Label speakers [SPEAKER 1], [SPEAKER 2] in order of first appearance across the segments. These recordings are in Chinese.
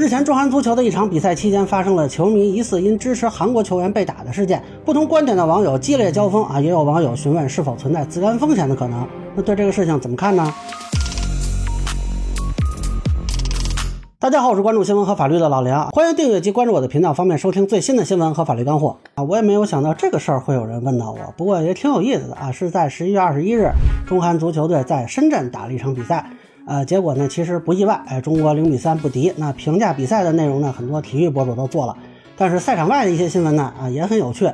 [SPEAKER 1] 日前，中韩足球的一场比赛期间，发生了球迷疑似因支持韩国球员被打的事件。不同观点的网友激烈交锋啊，也有网友询问是否存在自甘风险的可能。那对这个事情怎么看呢？大家好，我是关注新闻和法律的老梁，欢迎订阅及关注我的频道，方便收听最新的新闻和法律干货啊！我也没有想到这个事儿会有人问到我，不过也挺有意思的啊！是在十一月二十一日，中韩足球队在深圳打了一场比赛，呃，结果呢其实不意外，哎，中国零比三不敌。那评价比赛的内容呢，很多体育博主都做了，但是赛场外的一些新闻呢，啊也很有趣。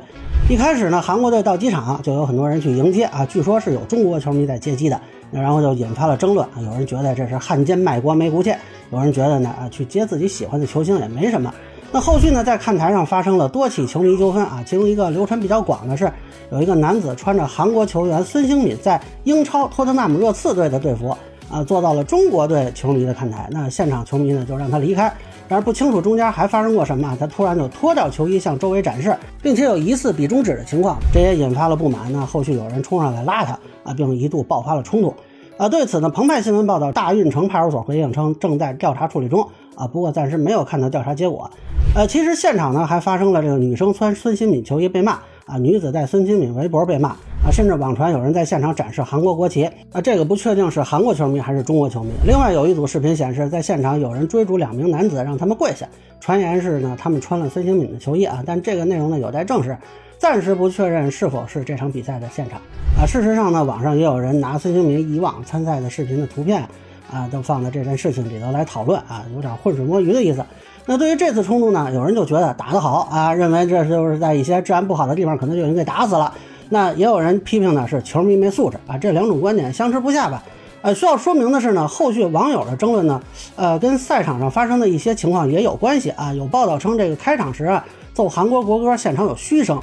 [SPEAKER 1] 一开始呢，韩国队到机场就有很多人去迎接啊，据说是有中国球迷在接机的，然后就引发了争论啊，有人觉得这是汉奸卖国没骨气。有人觉得呢，啊，去接自己喜欢的球星也没什么。那后续呢，在看台上发生了多起球迷纠纷啊，其中一个流传比较广的是，有一个男子穿着韩国球员孙兴敏在英超托特纳姆热刺队的队服啊，坐到了中国队球迷的看台。那现场球迷呢，就让他离开。但是不清楚中间还发生过什么，他突然就脱掉球衣向周围展示，并且有疑似比中指的情况，这也引发了不满。那后续有人冲上来拉他啊，并一度爆发了冲突。啊，对此呢，澎湃新闻报道，大运城派出所回应称正在调查处理中啊，不过暂时没有看到调查结果。呃，其实现场呢还发生了这个女生穿孙兴敏球衣被骂啊，女子在孙兴敏围脖被骂啊，甚至网传有人在现场展示韩国国旗啊，这个不确定是韩国球迷还是中国球迷。另外有一组视频显示，在现场有人追逐两名男子，让他们跪下，传言是呢他们穿了孙兴敏的球衣啊，但这个内容呢有待证实。暂时不确认是否是这场比赛的现场啊。事实上呢，网上也有人拿孙兴民以往参赛的视频的图片啊，都放在这件事情里头来讨论啊，有点浑水摸鱼的意思。那对于这次冲突呢，有人就觉得打得好啊，认为这就是在一些治安不好的地方可能就已经给打死了。那也有人批评呢是球迷没素质啊，这两种观点相持不下吧。呃，需要说明的是呢，后续网友的争论呢，呃，跟赛场上发生的一些情况也有关系啊。有报道称这个开场时啊。奏韩国国歌，现场有嘘声。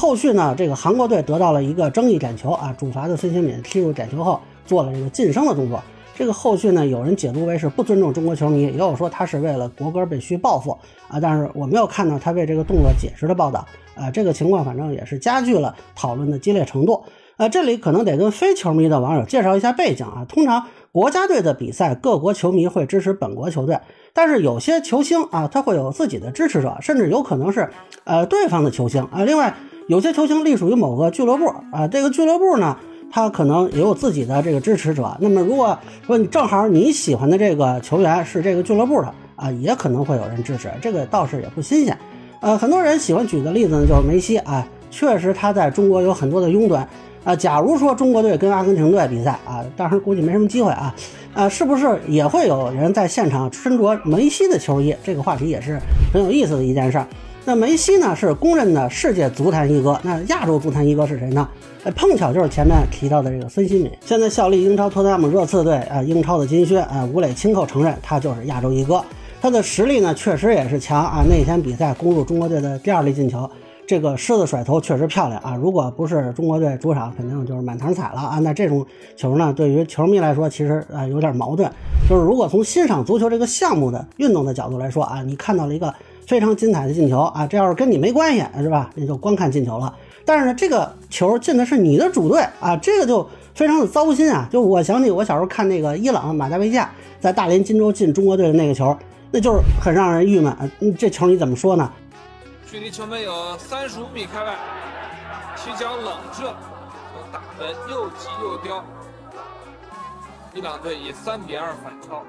[SPEAKER 1] 后续呢？这个韩国队得到了一个争议点球啊，主罚的孙兴敏踢入点球后做了这个晋升的动作。这个后续呢，有人解读为是不尊重中国球迷，也有说他是为了国歌被嘘报复啊。但是我没有看到他为这个动作解释的报道啊。这个情况反正也是加剧了讨论的激烈程度。啊，这里可能得跟非球迷的网友介绍一下背景啊。通常国家队的比赛，各国球迷会支持本国球队，但是有些球星啊，他会有自己的支持者，甚至有可能是呃对方的球星啊。另外，有些球星隶属于某个俱乐部啊，这个俱乐部呢，他可能也有自己的这个支持者。那么，如果说你正好你喜欢的这个球员是这个俱乐部的啊，也可能会有人支持，这个倒是也不新鲜。呃，很多人喜欢举的例子呢，就是梅西啊，确实他在中国有很多的拥趸。啊，假如说中国队跟阿根廷队比赛啊，当时估计没什么机会啊，啊，是不是也会有人在现场身着梅西的球衣？这个话题也是很有意思的一件事儿。那梅西呢，是公认的世界足坛一哥，那亚洲足坛一哥是谁呢？哎，碰巧就是前面提到的这个孙兴敏，现在效力英超托特纳姆热刺队啊，英超的金靴啊，吴磊亲口承认他就是亚洲一哥，他的实力呢确实也是强啊，那天比赛攻入中国队的第二粒进球。这个狮子甩头确实漂亮啊！如果不是中国队主场，肯定就是满堂彩了啊！那这种球呢，对于球迷来说，其实啊有点矛盾。就是如果从欣赏足球这个项目的运动的角度来说啊，你看到了一个非常精彩的进球啊，这要是跟你没关系是吧？你就光看进球了。但是呢，这个球进的是你的主队啊，这个就非常的糟心啊！就我想起我小时候看那个伊朗马达维亚在大连金州进中国队的那个球，那就是很让人郁闷啊！这球你怎么说呢？
[SPEAKER 2] 距离球门有三十五米开外，起脚冷射，打得又急又刁，伊朗队以三比二反超。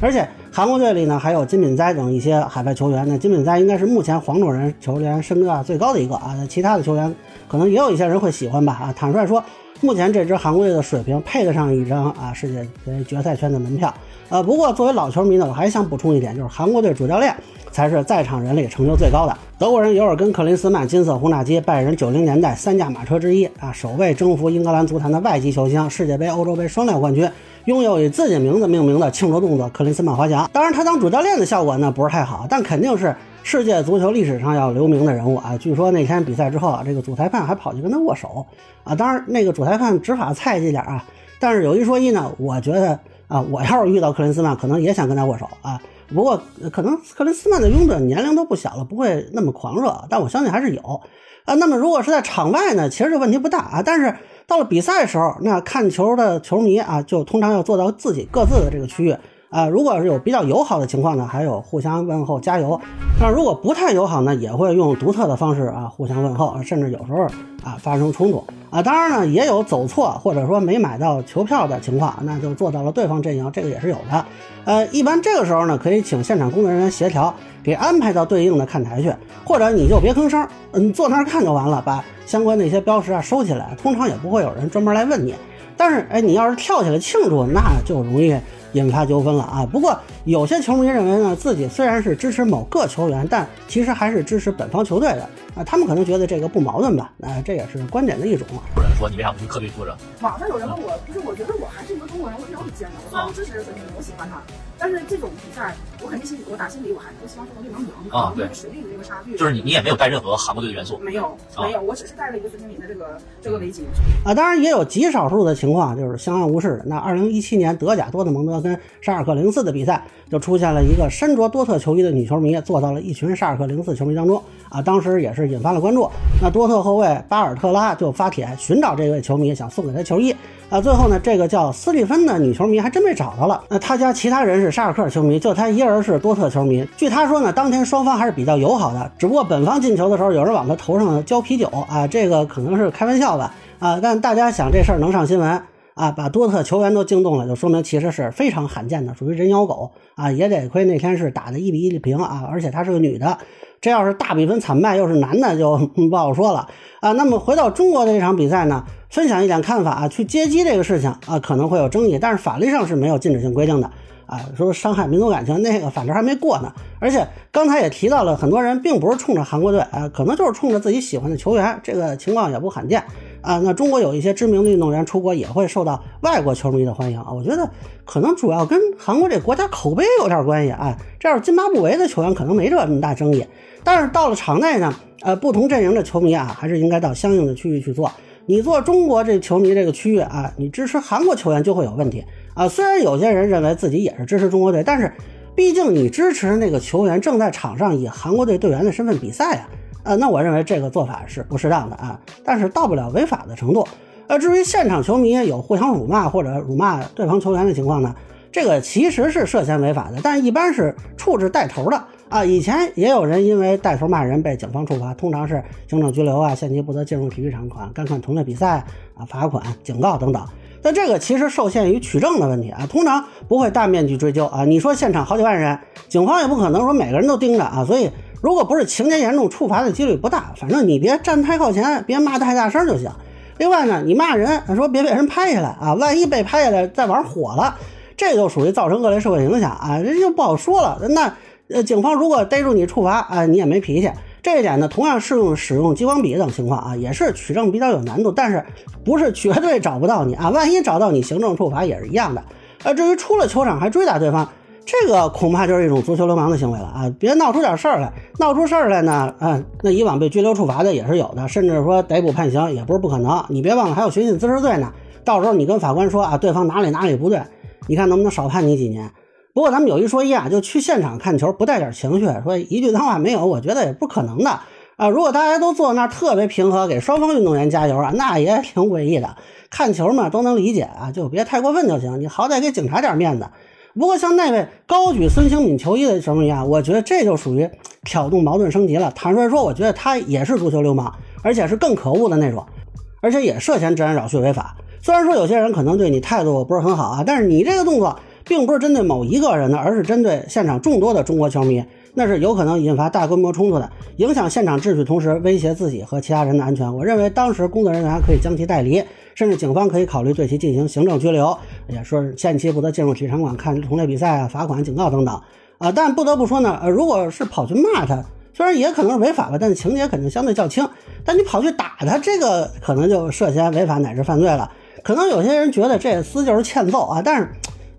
[SPEAKER 1] 而且韩国队里呢还有金敏哉等一些海外球员，那金敏哉应该是目前黄种人球员身价最高的一个啊。那其他的球员可能也有一些人会喜欢吧啊。坦率说，目前这支韩国队的水平配得上一张啊世界杯决赛圈的门票。呃，不过作为老球迷呢，我还想补充一点，就是韩国队主教练。才是在场人里成就最高的。德国人尤尔根·克林斯曼，金色轰炸机，拜仁九零年代三驾马车之一啊，首位征服英格兰足坛的外籍球星，世界杯、欧洲杯双料冠军，拥有以自己名字命名的庆祝动作——克林斯曼滑翔。当然，他当主教练的效果呢不是太好，但肯定是世界足球历史上要留名的人物啊。据说那天比赛之后啊，这个主裁判还跑去跟他握手啊。当然，那个主裁判执法菜一点啊，但是有一说一呢，我觉得啊，我要是遇到克林斯曼，可能也想跟他握手啊。不过可能克林斯曼的拥趸年龄都不小了，不会那么狂热，但我相信还是有啊。那么如果是在场外呢，其实这问题不大啊。但是到了比赛的时候，那看球的球迷啊，就通常要坐到自己各自的这个区域。啊，如果是有比较友好的情况呢，还有互相问候加油；但如果不太友好呢，也会用独特的方式啊互相问候，甚至有时候啊发生冲突啊。当然呢，也有走错或者说没买到球票的情况，那就坐到了对方阵营，这个也是有的。呃，一般这个时候呢，可以请现场工作人员协调，给安排到对应的看台去，或者你就别吭声，嗯，坐那儿看就完了，把相关的一些标识啊收起来，通常也不会有人专门来问你。但是，哎，你要是跳起来庆祝，那就容易。引发纠纷了啊！不过有些球迷认为呢，自己虽然是支持某个球员，但其实还是支持本方球队的啊。他们可能觉得这个不矛盾吧？啊，这也是观点的一种。
[SPEAKER 3] 有人说你为啥不去客队坐着？
[SPEAKER 4] 网上有人问我，不是我觉得我还是一个中国人，我是有理见的。我虽然支持孙兴慜，我喜欢他，但是这种比赛，我肯定心里，我打心里我还是希望中国队能赢啊。对，实力的这个差距。
[SPEAKER 3] 就是你，你也没有带任何韩国队的元素。
[SPEAKER 4] 没有，没有，我只是带了一个孙兴慜的这个这个围巾。
[SPEAKER 1] 啊，当然也有极少数的情况，就是相安无事的。那二零一七年德甲多特蒙德跟沙尔克零四的比赛，就出现了一个身着多特球衣的女球迷坐到了一群沙尔克零四球迷当中啊，当时也是引发了关注。那多特后卫巴尔特拉就发帖寻找这位球迷，想送给他球衣啊。最后呢，这个叫斯蒂芬的女球迷还真被找到了。那他家其他人是沙尔克球迷，就他一人是多特球迷。据他说呢，当天双方还是比较友好的，只不过本方进球的时候，有人往他头上浇啤酒啊，这个可能是开玩笑吧啊。但大家想这事儿能上新闻啊，把多特球员都惊动了，就说明其实是非常罕见的，属于人咬狗啊。也得亏那天是打的一比一平啊，而且她是个女的。这要是大比分惨败，又是男的，就 不好说了啊。那么回到中国的这场比赛呢，分享一点看法啊。去接机这个事情啊，可能会有争议，但是法律上是没有禁止性规定的啊。说伤害民族感情，那个反正还没过呢。而且刚才也提到了，很多人并不是冲着韩国队啊，可能就是冲着自己喜欢的球员，这个情况也不罕见啊。那中国有一些知名的运动员出国，也会受到外国球迷的欢迎啊。我觉得可能主要跟韩国这国家口碑有点关系啊。这要是津巴布韦的球员，可能没这么大争议。但是到了场内呢，呃，不同阵营的球迷啊，还是应该到相应的区域去做。你做中国这球迷这个区域啊，你支持韩国球员就会有问题啊。虽然有些人认为自己也是支持中国队，但是毕竟你支持那个球员正在场上以韩国队队员的身份比赛啊，呃，那我认为这个做法是不适当的啊。但是到不了违法的程度。呃，至于现场球迷有互相辱骂或者辱骂对方球员的情况呢，这个其实是涉嫌违法的，但一般是处置带头的。啊，以前也有人因为带头骂人被警方处罚，通常是行政拘留啊，限期不得进入体育场馆，观看同类比赛啊，罚款、警告等等。但这个其实受限于取证的问题啊，通常不会大面积追究啊。你说现场好几万人，警方也不可能说每个人都盯着啊。所以，如果不是情节严重，处罚的几率不大。反正你别站太靠前，别骂太大声就行。另外呢，你骂人说别被人拍下来啊，万一被拍下来再玩火了，这就属于造成恶劣社会影响啊，这就不好说了。那。呃，警方如果逮住你处罚啊，你也没脾气。这一点呢，同样适用使用激光笔等情况啊，也是取证比较有难度，但是不是绝对找不到你啊？万一找到你，行政处罚也是一样的。呃，至于出了球场还追打对方，这个恐怕就是一种足球流氓的行为了啊！别闹出点事儿来，闹出事儿来呢，嗯，那以往被拘留处罚的也是有的，甚至说逮捕判刑也不是不可能。你别忘了还有寻衅滋事罪呢，到时候你跟法官说啊，对方哪里哪里不对，你看能不能少判你几年？不过咱们有一说一啊，就去现场看球不带点情绪，说一句脏话没有，我觉得也不可能的啊。如果大家都坐那儿特别平和，给双方运动员加油啊，那也挺诡异的。看球嘛都能理解啊，就别太过分就行。你好歹给警察点面子。不过像那位高举孙兴敏球衣的球迷啊，我觉得这就属于挑动矛盾升级了。坦率说，我觉得他也是足球流氓，而且是更可恶的那种，而且也涉嫌治安扰序违法。虽然说有些人可能对你态度不是很好啊，但是你这个动作。并不是针对某一个人的，而是针对现场众多的中国球迷，那是有可能引发大规模冲突的，影响现场秩序，同时威胁自己和其他人的安全。我认为当时工作人员可以将其带离，甚至警方可以考虑对其进行行政拘留，也说是限期不得进入体育场馆看同类比赛啊，罚款、警告等等。啊，但不得不说呢，呃，如果是跑去骂他，虽然也可能是违法吧，但是情节肯定相对较轻。但你跑去打他，这个可能就涉嫌违法乃至犯罪了。可能有些人觉得这厮就是欠揍啊，但是。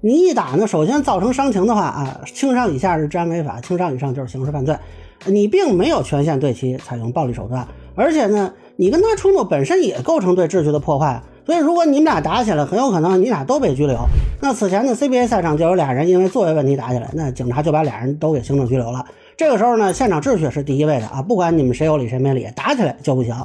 [SPEAKER 1] 你一打呢，首先造成伤情的话啊，轻伤以下是治安违法，轻伤以上就是刑事犯罪。你并没有权限对其采用暴力手段，而且呢，你跟他冲突本身也构成对秩序的破坏。所以如果你们俩打起来，很有可能你俩都被拘留。那此前的 CBA 赛场就有俩人因为座位问题打起来，那警察就把俩人都给行政拘留了。这个时候呢，现场秩序是第一位的啊，不管你们谁有理谁没理，打起来就不行。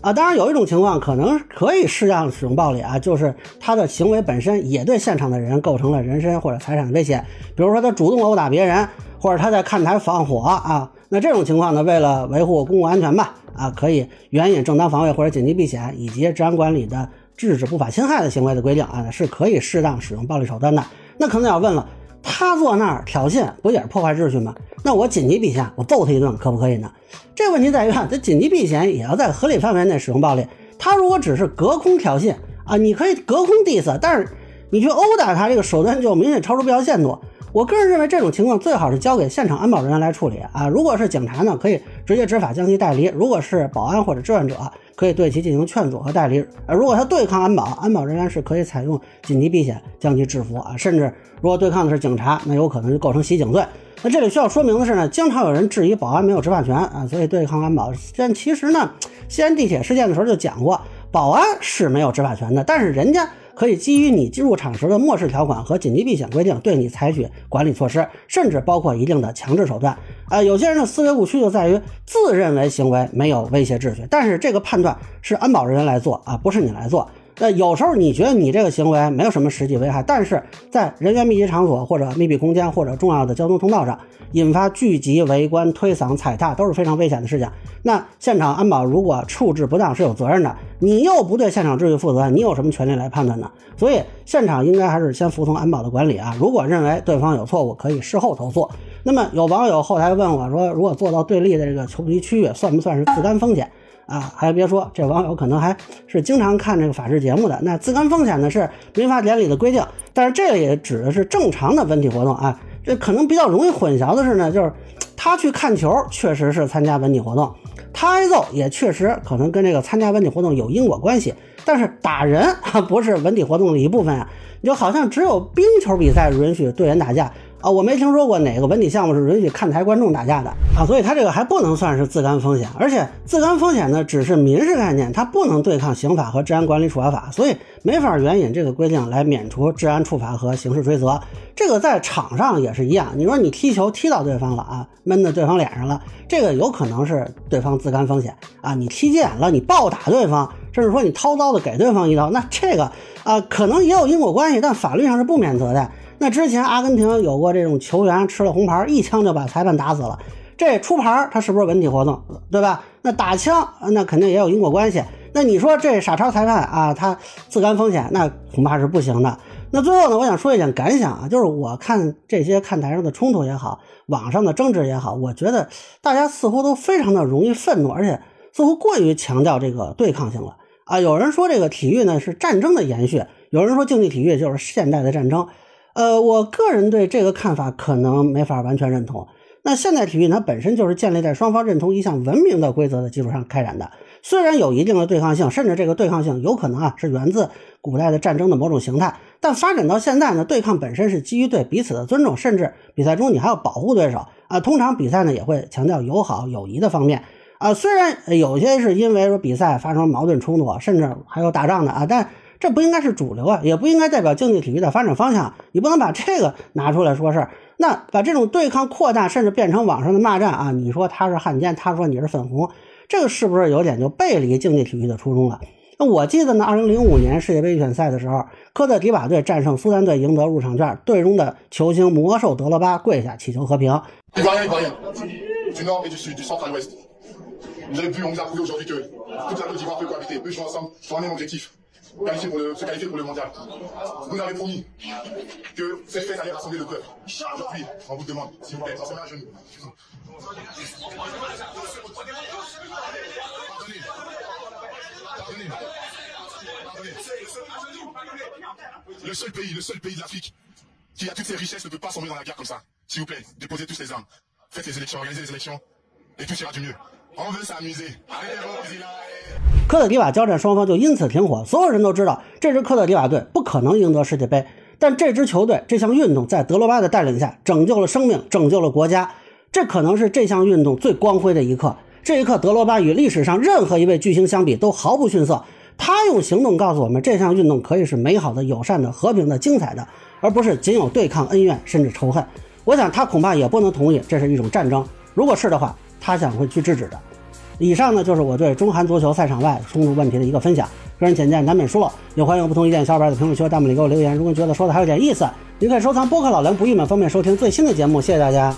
[SPEAKER 1] 啊，当然有一种情况可能可以适当使用暴力啊，就是他的行为本身也对现场的人构成了人身或者财产的威胁，比如说他主动殴打别人，或者他在看台放火啊，那这种情况呢，为了维护公共安全吧，啊，可以援引正当防卫或者紧急避险以及治安管理的制止不法侵害的行为的规定啊，是可以适当使用暴力手段的。那可能要问了。他坐那儿挑衅，不也是破坏秩序吗？那我紧急避险，我揍他一顿可不可以呢？这个问题在于啊，这紧急避险也要在合理范围内使用暴力。他如果只是隔空挑衅啊，你可以隔空 diss，但是你去殴打他，这个手段就明显超出必要限度。我个人认为这种情况最好是交给现场安保人员来处理啊。如果是警察呢，可以直接执法将其带离；如果是保安或者志愿者，可以对其进行劝阻和带离。呃，如果他对抗安保，安保人员是可以采用紧急避险将其制服啊。甚至如果对抗的是警察，那有可能就构成袭警罪。那这里需要说明的是呢，经常有人质疑保安没有执法权啊，所以对抗安保。但其实呢，西安地铁事件的时候就讲过，保安是没有执法权的，但是人家。可以基于你进入场时的漠视条款和紧急避险规定，对你采取管理措施，甚至包括一定的强制手段。啊，有些人的思维误区就在于自认为行为没有威胁秩序，但是这个判断是安保人员来做啊，不是你来做。那有时候你觉得你这个行为没有什么实际危害，但是在人员密集场所或者密闭空间或者重要的交通通道上。引发聚集、围观、推搡、踩踏都是非常危险的事情。那现场安保如果处置不当是有责任的，你又不对现场秩序负责，你有什么权利来判断呢？所以现场应该还是先服从安保的管理啊。如果认为对方有错误，可以事后投诉。那么有网友后台问我说，如果坐到对立的这个球迷区域，算不算是自担风险啊？还别说，这网友可能还是经常看这个法制节目的。那自甘风险呢是民法典里的规定，但是这也指的是正常的文体活动啊。这可能比较容易混淆的是呢，就是他去看球确实是参加文体活动，他挨揍也确实可能跟这个参加文体活动有因果关系，但是打人 不是文体活动的一部分啊，你就好像只有冰球比赛允许队员打架。啊，我没听说过哪个文体项目是允许看台观众打架的啊，所以他这个还不能算是自甘风险，而且自甘风险呢只是民事概念，它不能对抗刑法和治安管理处罚法，所以没法援引这个规定来免除治安处罚和刑事追责。这个在场上也是一样，你说你踢球踢到对方了啊，闷在对方脸上了，这个有可能是对方自甘风险啊，你踢急眼了，你暴打对方，甚至说你掏刀子给对方一刀，那这个啊可能也有因果关系，但法律上是不免责的。那之前阿根廷有过这种球员吃了红牌，一枪就把裁判打死了。这出牌他是不是文体活动，对吧？那打枪那肯定也有因果关系。那你说这傻叉裁判啊，他自甘风险，那恐怕是不行的。那最后呢，我想说一点感想啊，就是我看这些看台上的冲突也好，网上的争执也好，我觉得大家似乎都非常的容易愤怒，而且似乎过于强调这个对抗性了啊。有人说这个体育呢是战争的延续，有人说竞技体育就是现代的战争。呃，我个人对这个看法可能没法完全认同。那现代体育它本身就是建立在双方认同一项文明的规则的基础上开展的，虽然有一定的对抗性，甚至这个对抗性有可能啊是源自古代的战争的某种形态，但发展到现在呢，对抗本身是基于对彼此的尊重，甚至比赛中你还要保护对手啊。通常比赛呢也会强调友好友谊的方面啊，虽然有些是因为说比赛发生矛盾冲突，甚至还有打仗的啊，但。这不应该是主流啊，也不应该代表竞技体育的发展方向。你不能把这个拿出来说事儿，那把这种对抗扩大，甚至变成网上的骂战啊！你说他是汉奸，他说你是粉红，这个是不是有点就背离竞技体育的初衷了？那我记得呢，二零零五年世界杯预选赛的时候，科特迪瓦队战胜苏丹队，赢得入场券，队中的球星魔兽德罗巴跪下祈求和平。
[SPEAKER 5] Qualifier pour le, se qualifier pour le mondial. Vous avez promis que cette fête allait rassembler le peuple. Aujourd'hui, on vous demande, s'il vous plaît, on se met à genoux. Pardonnez. Pardonnez. Le seul pays, le seul pays de l'Afrique qui a toutes ses richesses ne peut pas s'emmener dans la guerre comme ça. S'il vous plaît, déposez tous les armes. Faites les élections, organisez les élections, et tout ira du mieux.
[SPEAKER 1] 科特迪瓦交战双方就因此停火，所有人都知道这支科特迪瓦队不可能赢得世界杯，但这支球队这项运动在德罗巴的带领下拯救了生命，拯救了国家，这可能是这项运动最光辉的一刻。这一刻，德罗巴与历史上任何一位巨星相比都毫不逊色，他用行动告诉我们，这项运动可以是美好的、友善的、和平的、精彩的，而不是仅有对抗、恩怨甚至仇恨。我想他恐怕也不能同意这是一种战争。如果是的话，他想会去制止的。以上呢就是我对中韩足球赛场外冲突问题的一个分享，个人浅见难免疏漏，也欢迎有不同意见小伙伴在评论区和弹幕里给我留言。如果觉得说的还有点意思，您可以收藏播客老梁不郁闷，方便收听最新的节目。谢谢大家。